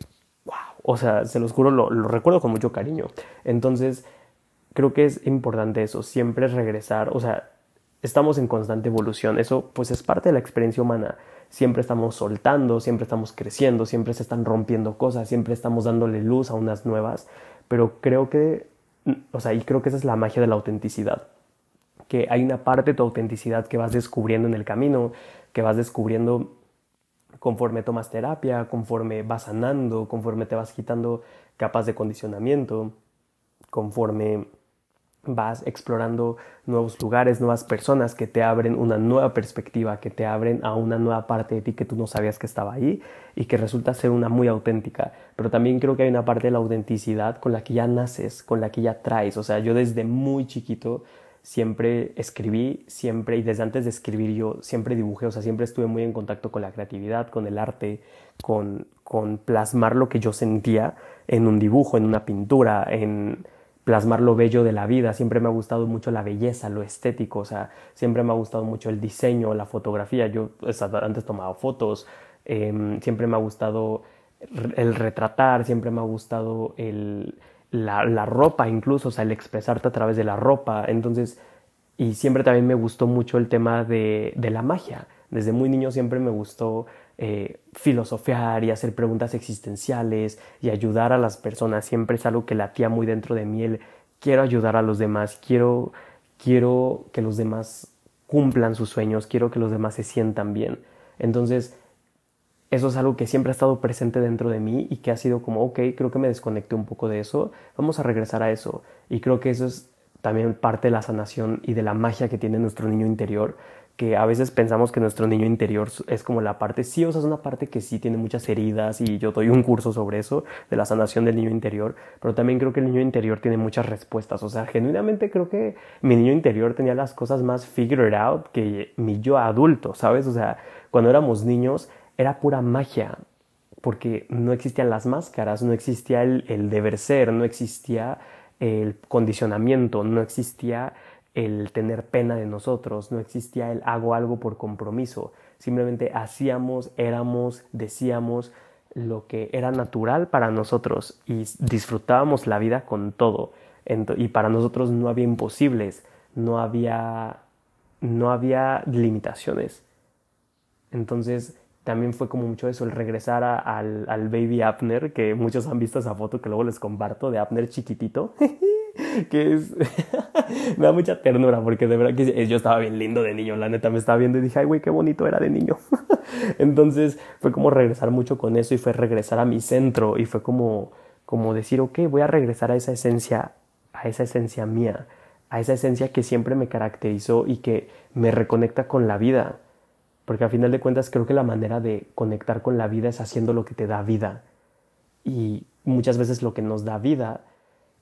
wow, o sea, se los juro, lo, recuerdo con mucho cariño. Entonces, creo que es importante eso, siempre regresar, o sea, estamos en constante evolución, eso pues es parte de la experiencia humana, siempre estamos soltando, siempre estamos creciendo, siempre se están rompiendo cosas, siempre estamos dándole luz a unas nuevas, pero creo que, o sea, y creo que esa es la magia de la autenticidad que hay una parte de tu autenticidad que vas descubriendo en el camino, que vas descubriendo conforme tomas terapia, conforme vas sanando, conforme te vas quitando capas de condicionamiento, conforme vas explorando nuevos lugares, nuevas personas que te abren una nueva perspectiva, que te abren a una nueva parte de ti que tú no sabías que estaba ahí y que resulta ser una muy auténtica. Pero también creo que hay una parte de la autenticidad con la que ya naces, con la que ya traes. O sea, yo desde muy chiquito siempre escribí, siempre, y desde antes de escribir yo siempre dibujé, o sea, siempre estuve muy en contacto con la creatividad, con el arte, con, con plasmar lo que yo sentía en un dibujo, en una pintura, en plasmar lo bello de la vida. Siempre me ha gustado mucho la belleza, lo estético, o sea, siempre me ha gustado mucho el diseño, la fotografía. Yo antes tomaba fotos, em, siempre me ha gustado el retratar, siempre me ha gustado el la, la, ropa incluso, o sea, el expresarte a través de la ropa. Entonces, y siempre también me gustó mucho el tema de, de la magia. Desde muy niño siempre me gustó eh, filosofear y hacer preguntas existenciales y ayudar a las personas. Siempre es algo que latía muy dentro de mí. El, quiero ayudar a los demás, quiero, quiero que los demás cumplan sus sueños, quiero que los demás se sientan bien. Entonces, eso es algo que siempre ha estado presente dentro de mí y que ha sido como, ok, creo que me desconecté un poco de eso, vamos a regresar a eso. Y creo que eso es también parte de la sanación y de la magia que tiene nuestro niño interior, que a veces pensamos que nuestro niño interior es como la parte, sí, o sea, es una parte que sí tiene muchas heridas y yo doy un curso sobre eso, de la sanación del niño interior, pero también creo que el niño interior tiene muchas respuestas, o sea, genuinamente creo que mi niño interior tenía las cosas más figured out que mi yo adulto, ¿sabes? O sea, cuando éramos niños era pura magia, porque no existían las máscaras, no existía el, deber ser, no existía el condicionamiento, no existía el tener pena de nosotros, no existía el hago algo por compromiso, simplemente hacíamos, éramos, decíamos lo que era natural para nosotros y disfrutábamos la vida con todo. Y para nosotros no había imposibles, no había, no había limitaciones. Entonces también fue como mucho eso, el regresar al, al baby Abner, que muchos han visto esa foto que luego les comparto de Abner chiquitito. (laughs) que es (laughs) me da mucha ternura porque de verdad que yo estaba bien lindo de niño, la neta me estaba viendo y dije, ay güey, qué bonito era de niño. (laughs) Entonces fue como regresar mucho con eso y fue regresar a mi centro y fue como como decir, ok, voy a regresar a esa esencia, a esa esencia mía, a esa esencia que siempre me caracterizó y que me reconecta con la vida. Porque al final de cuentas creo que la manera de conectar con la vida es haciendo lo que te da vida. Y muchas veces lo que nos da vida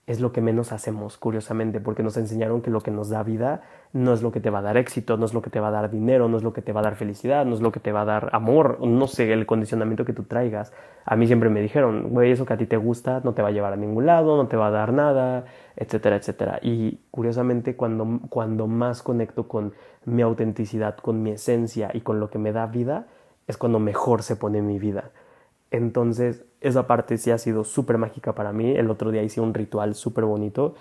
es lo que menos hacemos, curiosamente, porque nos enseñaron que lo que nos da vida no es lo que te va a dar éxito, no es lo que te va a dar dinero, no es lo que te va a dar felicidad, no es lo que te va a dar amor, no sé, el condicionamiento que tú traigas. A mí siempre me dijeron, güey, eso que a ti te gusta no te va a llevar a ningún lado, no te va a dar nada, etcétera, etcétera. Y curiosamente, cuando, cuando más conecto con mi autenticidad, con mi esencia y con lo que me da vida, es cuando mejor se pone mi vida. Entonces, esa parte sí ha sido súper mágica para mí. El otro día hice un ritual súper bonito.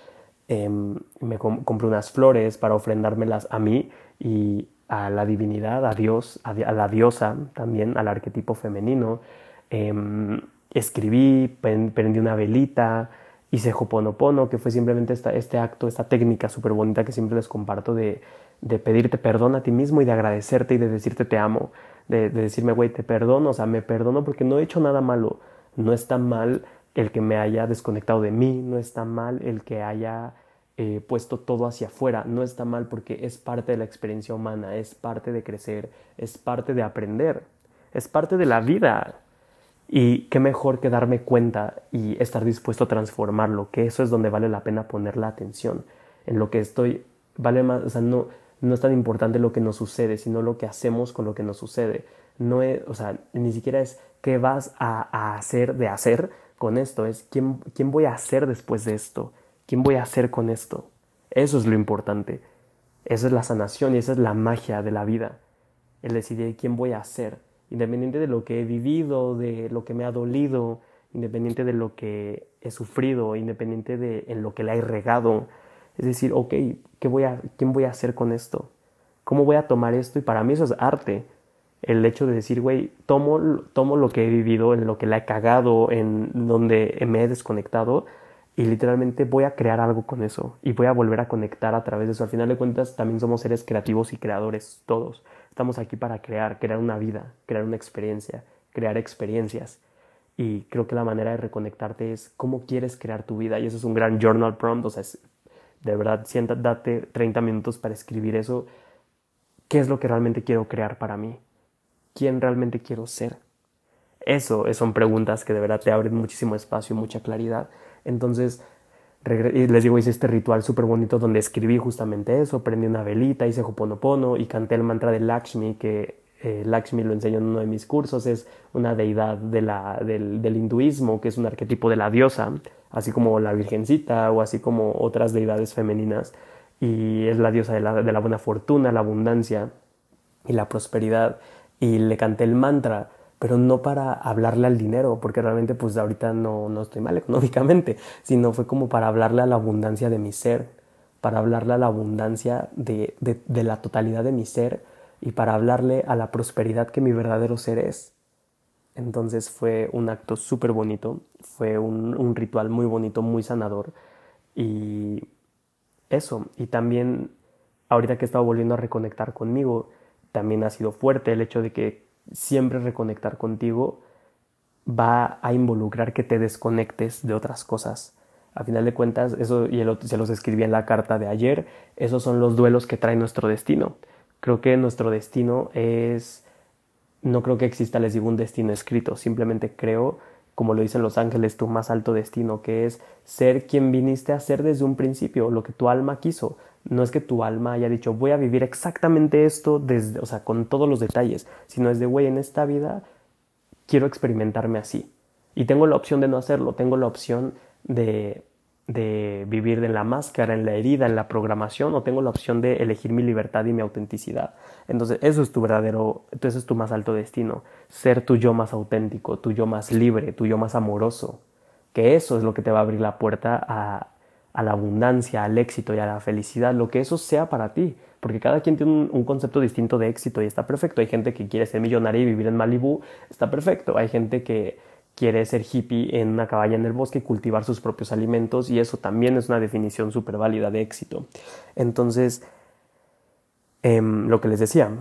Em, me compré unas flores para ofrendármelas a mí y a la divinidad, a Dios, a, la diosa también, al arquetipo femenino. Em, escribí, prendí una velita, hice Hoponopono, que fue simplemente este acto, esta técnica súper bonita que siempre les comparto de, de pedirte perdón a ti mismo y de agradecerte y de decirte te amo de, decirme, güey, te perdono, o sea, me perdono porque no he hecho nada malo. No está mal el que me haya desconectado de mí, no está mal el que haya eh, puesto todo hacia afuera, no está mal porque es parte de la experiencia humana, es parte de crecer, es parte de aprender, es parte de la vida. Y qué mejor que darme cuenta y estar dispuesto a transformarlo, que eso es donde vale la pena poner la atención. En lo que estoy, vale más, o sea, no, no es tan importante lo que nos sucede, sino lo que hacemos con lo que nos sucede. No es, o sea, ni siquiera es qué vas a, hacer de hacer con esto, es quién, quién voy a hacer después de esto, quién voy a hacer con esto. Eso es lo importante. Esa es la sanación y esa es la magia de la vida. El decidir quién voy a ser, independiente de lo que he vivido, de lo que me ha dolido, independiente de lo que he sufrido, independiente de en lo que le he regado, es decir, ok, ¿qué voy a, ¿quién voy a hacer con esto? ¿Cómo voy a tomar esto? Y para mí eso es arte. El hecho de decir, güey, tomo, tomo lo que he vivido, en lo que la he cagado, en donde me he desconectado, y literalmente voy a crear algo con eso y voy a volver a conectar a través de eso. Al final de cuentas, también somos seres creativos y creadores, todos. Estamos aquí para crear, crear una vida, crear una experiencia, crear experiencias. Y creo que la manera de reconectarte es cómo quieres crear tu vida. Y eso es un gran journal prompt, o sea, es de verdad, sienta, date 30 minutos para escribir eso. ¿Qué es lo que realmente quiero crear para mí? ¿Quién realmente quiero ser? Eso son preguntas que de verdad te abren muchísimo espacio, mucha claridad. Entonces, les digo, hice este ritual súper bonito donde escribí justamente eso, prendí una velita, hice Hoponopono y canté el mantra de Lakshmi, que eh, Lakshmi lo enseño en uno de mis cursos, es una deidad del, del hinduismo, que es un arquetipo de la diosa así como la Virgencita o así como otras deidades femeninas, y es la diosa de la, de la buena fortuna, la abundancia y la prosperidad, y le canté el mantra, pero no para hablarle al dinero, porque realmente pues ahorita no, no estoy mal (laughs) económicamente, sino fue como para hablarle a la abundancia de mi ser, para hablarle a la abundancia de, de, la totalidad de mi ser y para hablarle a la prosperidad que mi verdadero ser es. Entonces fue un acto súper bonito, fue un, ritual muy bonito, muy sanador. Y eso, y también ahorita que he estado volviendo a reconectar conmigo, también ha sido fuerte el hecho de que siempre reconectar contigo va a involucrar que te desconectes de otras cosas. A final de cuentas, eso y se los escribí en la carta de ayer, esos son los duelos que trae nuestro destino. Creo que nuestro destino es, no creo que exista, les digo, un destino escrito, simplemente creo, como lo dicen los ángeles, tu más alto destino, que es ser quien viniste a ser desde un principio, lo que tu alma quiso. No es que tu alma haya dicho, voy a vivir exactamente esto, desde, o sea, con todos los detalles, sino es de, güey, en esta vida quiero experimentarme así. Y tengo la opción de no hacerlo, tengo la opción de, de vivir en la máscara, en la herida, en la programación, o tengo la opción de elegir mi libertad y mi autenticidad. Entonces, eso es tu verdadero, entonces es tu más alto destino, ser tu yo más auténtico, tu yo más libre, tu yo más amoroso, que eso es lo que te va a abrir la puerta a, a la abundancia, al éxito y a la felicidad, lo que eso sea para ti, porque cada quien tiene un, concepto distinto de éxito y está perfecto. Hay gente que quiere ser millonaria y vivir en Malibú, está perfecto. Hay gente que quiere ser hippie en una cabaña en el bosque y cultivar sus propios alimentos y eso también es una definición súper válida de éxito. Entonces, em, lo que les decía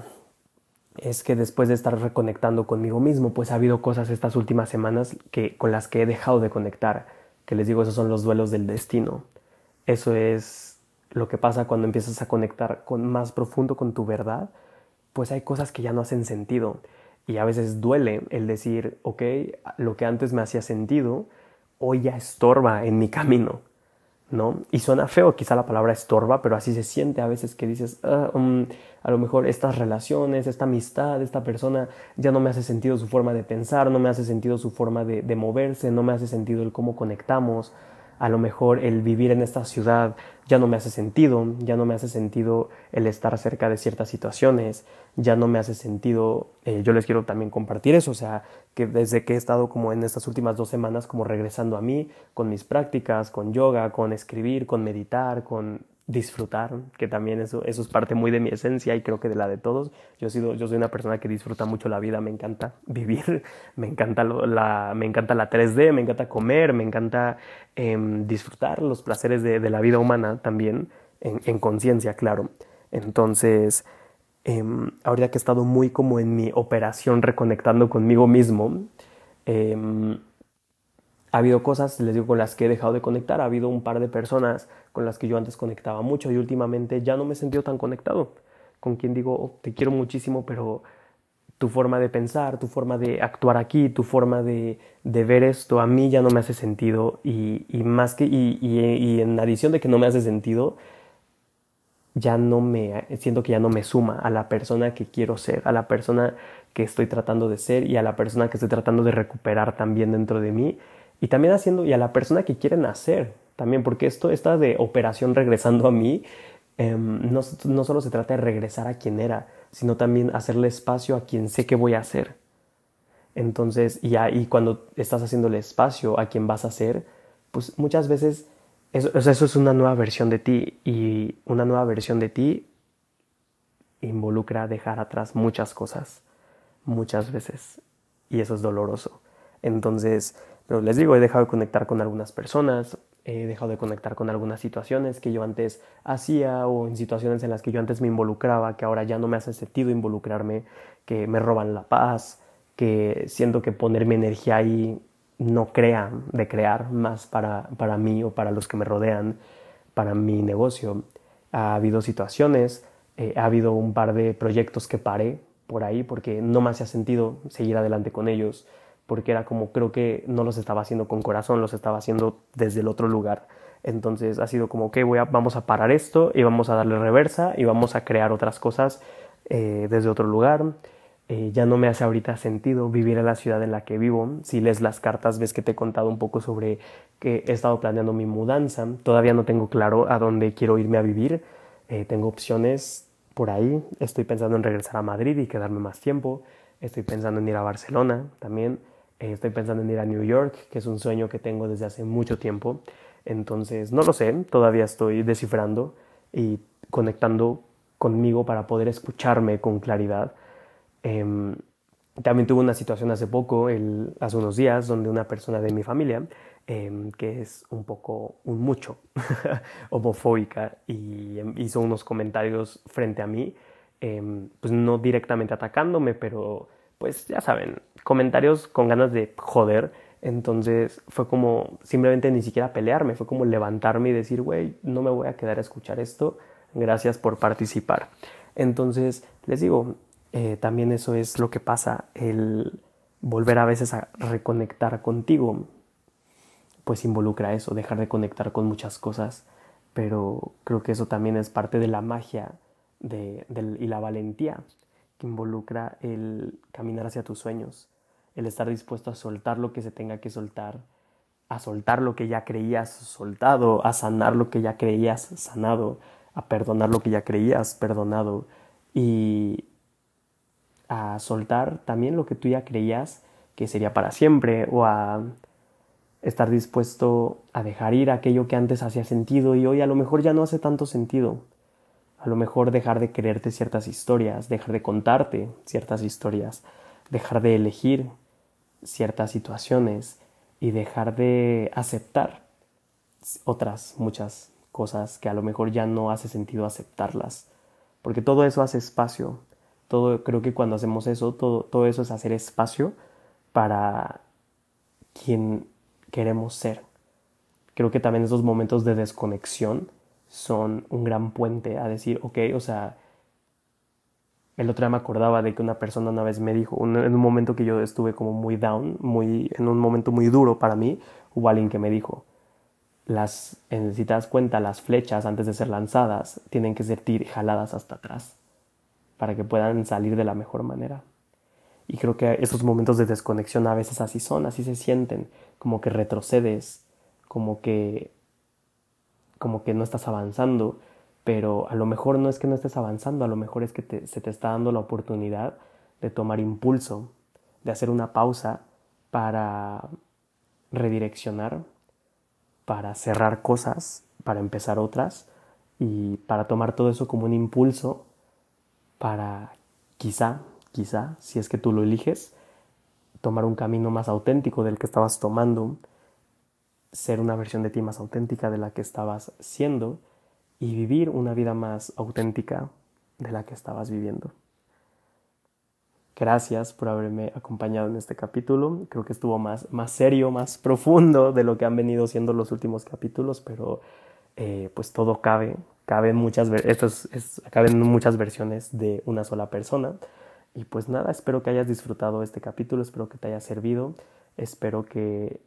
es que después de estar reconectando conmigo mismo, pues ha habido cosas estas últimas semanas que, con las que he dejado de conectar, que les digo, esos son los duelos del destino. Eso es lo que pasa cuando empiezas a conectar con más profundo con tu verdad, pues hay cosas que ya no hacen sentido. Y a veces duele el decir, ok, lo que antes me hacía sentido, hoy ya estorba en mi camino, ¿no? Y suena feo quizá la palabra estorba, pero así se siente a veces que dices, ah, um, a lo mejor estas relaciones, esta amistad, esta persona, ya no me hace sentido su forma de pensar, no me hace sentido su forma de moverse, no me hace sentido el cómo conectamos, a lo mejor el vivir en esta ciudad ya no me hace sentido, ya no me hace sentido el estar cerca de ciertas situaciones, ya no me hace sentido, eh, yo les quiero también compartir eso, o sea, que desde que he estado como en estas últimas dos semanas como regresando a mí, con mis prácticas, con yoga, con escribir, con meditar, con disfrutar, que también eso, eso es parte muy de mi esencia y creo que de la de todos. Yo, he sido, yo soy una persona que disfruta mucho la vida, me encanta (laughs) vivir, me encanta, la, me encanta la 3D, me encanta comer, me encanta em, disfrutar los placeres de, de, la vida humana también, en, en conciencia, claro. Entonces, eh, ahorita que he estado muy como en mi operación reconectando conmigo mismo, eh, ha habido cosas, les digo, con las que he dejado de conectar. Ha habido un par de personas con las que yo antes conectaba mucho y últimamente ya no me he sentido tan conectado. Con quien digo, oh, te quiero muchísimo, pero tu forma de pensar, tu forma de actuar aquí, tu forma de, de ver esto, a mí ya no me hace sentido. Y, más que, y, y, en adición de que no me hace sentido, ya no me, siento que ya no me suma a la persona que quiero ser, a la persona que estoy tratando de ser y a la persona que estoy tratando de recuperar también dentro de mí y también haciendo, y a la persona que quieren hacer también, porque esto, esta de operación regresando a mí, em, no, no solo se trata de regresar a quien era, sino también hacerle espacio a quien sé que voy a hacer. Entonces, y ahí cuando estás haciéndole espacio a quien vas a ser, pues muchas veces eso, eso es una nueva versión de ti y una nueva versión de ti involucra dejar atrás muchas cosas, muchas veces, y eso es doloroso. Entonces, pero les digo, he dejado de conectar con algunas personas, he dejado de conectar con algunas situaciones que yo antes hacía o en situaciones en las que yo antes me involucraba, que ahora ya no me hace sentido involucrarme, que me roban la paz, que siento que poner mi energía ahí no crea de crear más para, para mí o para los que me rodean, para mi negocio. Ha habido situaciones, eh, ha habido un par de proyectos que paré por ahí porque no me hacía sentido seguir adelante con ellos porque era como creo que no los estaba haciendo con corazón, los estaba haciendo desde el otro lugar. Entonces ha sido como, que voy vamos a parar esto y vamos a darle reversa y vamos a crear otras cosas eh, desde otro lugar. Eh, ya no me hace ahorita sentido vivir en la ciudad en la que vivo. Si lees las cartas, ves que te he contado un poco sobre que he estado planeando mi mudanza. Todavía no tengo claro a dónde quiero irme a vivir. Eh, tengo opciones por ahí. Estoy pensando en regresar a Madrid y quedarme más tiempo. Estoy pensando en ir a Barcelona también. Eh, estoy pensando en ir a New York, que es un sueño que tengo desde hace mucho tiempo. Entonces, no lo sé, todavía estoy descifrando y conectando conmigo para poder escucharme con claridad. Em, también tuve una situación hace poco, hace unos días, donde una persona de mi familia em, que es un poco, un mucho (laughs) homofóbica y em, hizo unos comentarios frente a mí, pues no directamente atacándome, pero pues ya saben, comentarios con ganas de joder. Entonces fue como simplemente ni siquiera pelearme, fue como levantarme y decir, güey, no me voy a quedar a escuchar esto, gracias por participar. Entonces, les digo, eh, también eso es lo que pasa, el volver a veces a reconectar contigo, pues involucra eso, dejar de conectar con muchas cosas, pero creo que eso también es parte de la magia y la valentía que involucra el caminar hacia tus sueños, el estar dispuesto a soltar lo que se tenga que soltar, a soltar lo que ya creías soltado, a sanar lo que ya creías sanado, a perdonar lo que ya creías perdonado y a soltar también lo que tú ya creías que sería para siempre o a estar dispuesto a dejar ir aquello que antes hacía sentido y hoy a lo mejor ya no hace tanto sentido. A lo mejor dejar de creerte ciertas historias, dejar de contarte ciertas historias, dejar de elegir ciertas situaciones y dejar de aceptar otras muchas cosas que a lo mejor ya no hace sentido aceptarlas. Porque todo eso hace espacio. Todo, creo que cuando hacemos eso, todo, todo eso es hacer espacio para quien queremos ser. Creo que también esos momentos de desconexión son un gran puente a decir, ok, o sea, el otro día me acordaba de que una persona una vez me dijo, en un momento que yo estuve como muy down, muy, en un momento muy duro para mí, hubo alguien que me dijo, las, si te das cuenta, las flechas antes de ser lanzadas tienen que ser jaladas hasta atrás para que puedan salir de la mejor manera. Y creo que esos momentos de desconexión a veces así son, así se sienten, como que retrocedes, como que como que no estás avanzando, pero a lo mejor no es que no estés avanzando, a lo mejor es que se te está dando la oportunidad de tomar impulso, de hacer una pausa para redireccionar, para cerrar cosas, para empezar otras y para tomar todo eso como un impulso para quizá quizá, si es que tú lo eliges, tomar un camino más auténtico del que estabas tomando, ser una versión de ti más auténtica de la que estabas siendo y vivir una vida más auténtica de la que estabas viviendo. Gracias por haberme acompañado en este capítulo. Creo que estuvo más, más serio, más profundo de lo que han venido siendo los últimos capítulos, pero eh, pues todo cabe. Caben muchas, esto caben muchas versiones de una sola persona. Y pues nada, espero que hayas disfrutado este capítulo, espero que te haya servido, espero que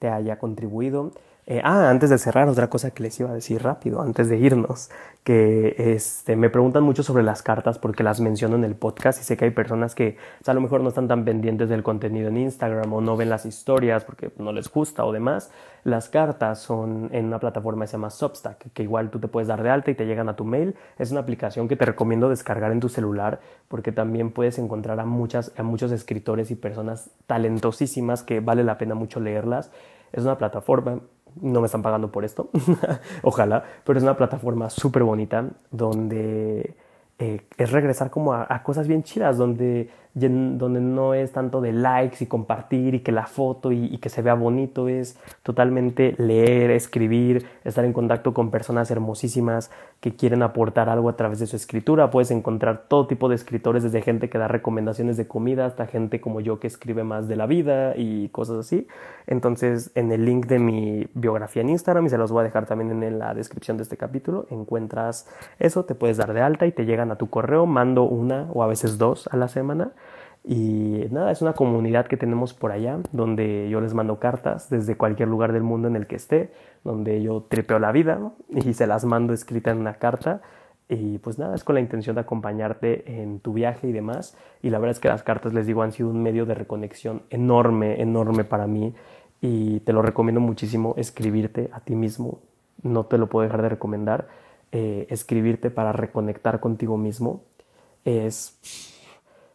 te haya contribuido. Eh, ah, antes de cerrar, otra cosa que les iba a decir rápido, antes de irnos, que este, me preguntan mucho sobre las cartas porque las menciono en el podcast y sé que hay personas que a lo mejor no están tan pendientes del contenido en Instagram o no ven las historias porque no les gusta o demás. Las cartas son en una plataforma que se llama Substack, que igual tú te puedes dar de alta y te llegan a tu mail. Es una aplicación que te recomiendo descargar en tu celular porque también puedes encontrar a, muchas, a muchos escritores y personas talentosísimas que vale la pena mucho leerlas. Es una plataforma no me están pagando por esto, (laughs) ojalá, pero es una plataforma súper bonita donde eh, es regresar como a, cosas bien chidas, donde donde no es tanto de likes y compartir y que la foto y, que se vea bonito, es totalmente leer, escribir, estar en contacto con personas hermosísimas que quieren aportar algo a través de su escritura. Puedes encontrar todo tipo de escritores, desde gente que da recomendaciones de comida hasta gente como yo que escribe más de la vida y cosas así. Entonces, en el link de mi biografía en Instagram, y se los voy a dejar también en la descripción de este capítulo, encuentras eso, te puedes dar de alta y te llegan a tu correo, mando una o a veces dos a la semana y nada, es una comunidad que tenemos por allá, donde yo les mando cartas desde cualquier lugar del mundo en el que esté, donde yo tripeo la vida y se las mando escrita en una carta. Y pues nada, es con la intención de acompañarte en tu viaje y demás. Y la verdad es que las cartas, les digo, han sido un medio de reconexión enorme, enorme para mí. Y te lo recomiendo muchísimo, escribirte a ti mismo. No te lo puedo dejar de recomendar. Eh, escribirte para reconectar contigo mismo es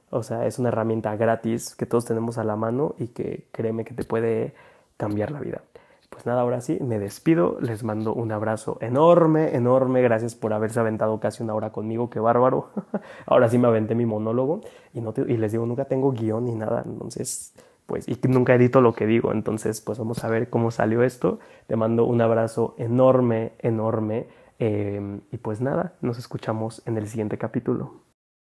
o sea, es una herramienta gratis que todos tenemos a la mano y que créeme que te puede cambiar la vida. Pues nada, ahora sí, me despido, les mando un abrazo enorme, enorme, gracias por haberse aventado casi una hora conmigo, qué bárbaro. (laughs) ahora sí me aventé mi monólogo y, no y les digo, nunca tengo guion ni nada, entonces pues, y nunca edito lo que digo. Entonces, pues vamos a ver cómo salió esto. Te mando un abrazo enorme, enorme. Eh, y pues nada, nos escuchamos en el siguiente capítulo.